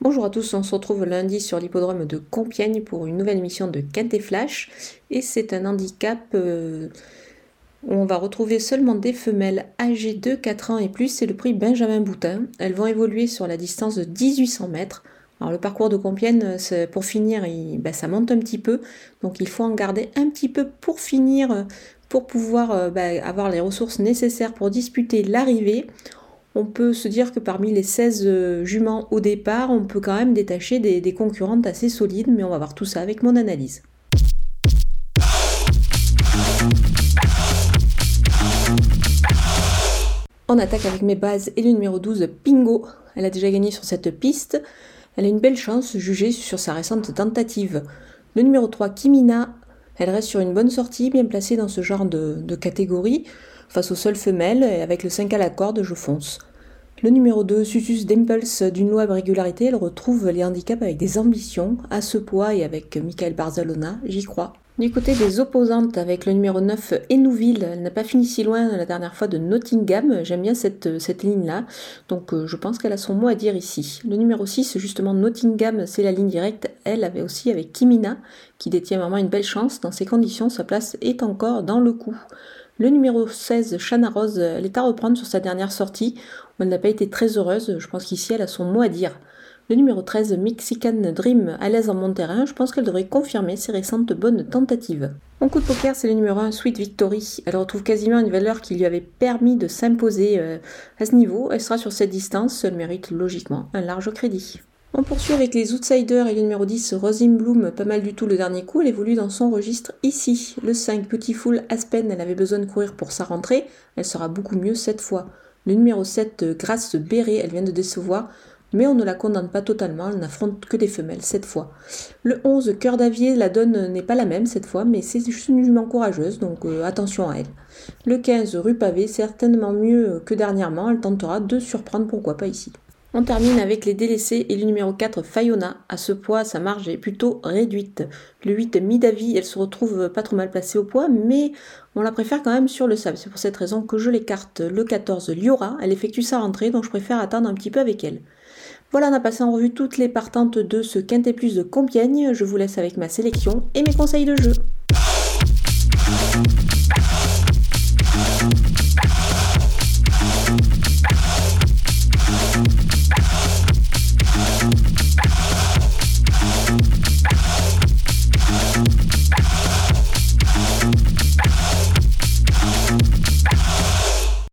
Bonjour à tous, on se retrouve lundi sur l'hippodrome de Compiègne pour une nouvelle émission de Quintet Flash. Et c'est un handicap euh, où on va retrouver seulement des femelles âgées de 4 ans et plus. C'est le prix Benjamin Boutin. Elles vont évoluer sur la distance de 1800 mètres. Alors le parcours de Compiègne, pour finir, ben, ça monte un petit peu. Donc il faut en garder un petit peu pour finir, pour pouvoir euh, ben, avoir les ressources nécessaires pour disputer l'arrivée on peut se dire que parmi les 16 euh, juments au départ, on peut quand même détacher des, concurrentes assez solides, mais on va voir tout ça avec mon analyse. On attaque avec mes bases et le numéro 12, Pingo. Elle a déjà gagné sur cette piste. Elle a une belle chance jugée sur sa récente tentative. Le numéro 3, Kimina. Elle reste sur une bonne sortie, bien placée dans ce genre de, de catégorie. Face aux seules femelles, et avec le 5 à la corde, je fonce. Le numéro 2, Susus d'Impulse d'une de régularité, elle retrouve les handicaps avec des ambitions, à ce poids et avec Michael Barzalona, j'y crois. Du côté des opposantes, avec le numéro 9, Enouville, elle n'a pas fini si loin la dernière fois de Nottingham, j'aime bien cette, cette ligne-là, donc euh, je pense qu'elle a son mot à dire ici. Le numéro 6, justement, Nottingham, c'est la ligne directe, elle avait aussi avec Kimina, qui détient vraiment une belle chance, dans ces conditions, sa place est encore dans le coup. Le numéro 16, Chana Rose, elle est à reprendre sur sa dernière sortie. Elle n'a pas été très heureuse. Je pense qu'ici, elle a son mot à dire. Le numéro 13, Mexican Dream, à l'aise en mon terrain, je pense qu'elle devrait confirmer ses récentes bonnes tentatives. Mon coup de poker, c'est le numéro 1, Sweet Victory. Elle retrouve quasiment une valeur qui lui avait permis de s'imposer euh, à ce niveau. Elle sera sur cette distance, elle mérite logiquement un large crédit. On poursuit avec les Outsiders et le numéro 10, Rosin Bloom, pas mal du tout le dernier coup, elle évolue dans son registre ici. Le 5, Petit Full Aspen, elle avait besoin de courir pour sa rentrée, elle sera beaucoup mieux cette fois. Le numéro 7, Grace Béret, elle vient de décevoir, mais on ne la condamne pas totalement, elle n'affronte que des femelles cette fois. Le 11, Cœur d'Avier, la donne n'est pas la même cette fois, mais c'est jument courageuse, donc euh, attention à elle. Le 15, Rue Pavé, certainement mieux que dernièrement, elle tentera de surprendre, pourquoi pas ici. On termine avec les délaissés et le numéro 4 Fayona. À ce poids, sa marge est plutôt réduite. Le 8 Midavi, elle se retrouve pas trop mal placée au poids, mais on la préfère quand même sur le sable. C'est pour cette raison que je l'écarte. Le 14 Liora, elle effectue sa rentrée, donc je préfère attendre un petit peu avec elle. Voilà, on a passé en revue toutes les partantes de ce Quintet Plus de Compiègne. Je vous laisse avec ma sélection et mes conseils de jeu.